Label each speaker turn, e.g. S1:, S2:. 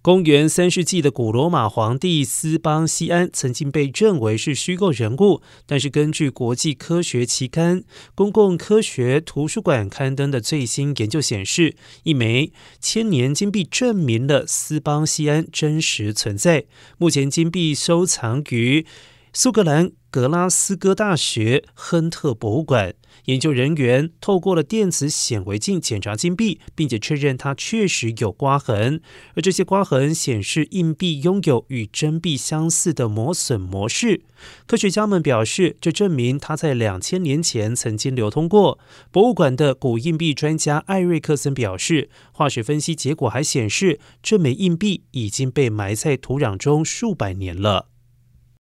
S1: 公元三世纪的古罗马皇帝斯邦西安曾经被认为是虚构人物，但是根据国际科学期刊《公共科学图书馆》刊登的最新研究显示，一枚千年金币证明了斯邦西安真实存在。目前金币收藏于苏格兰格拉斯哥大学亨特博物馆。研究人员透过了电子显微镜检查金币，并且确认它确实有刮痕，而这些刮痕显示硬币拥有与真币相似的磨损模式。科学家们表示，这证明它在两千年前曾经流通过。博物馆的古硬币专家艾瑞克森表示，化学分析结果还显示，这枚硬币已经被埋在土壤中数百年了。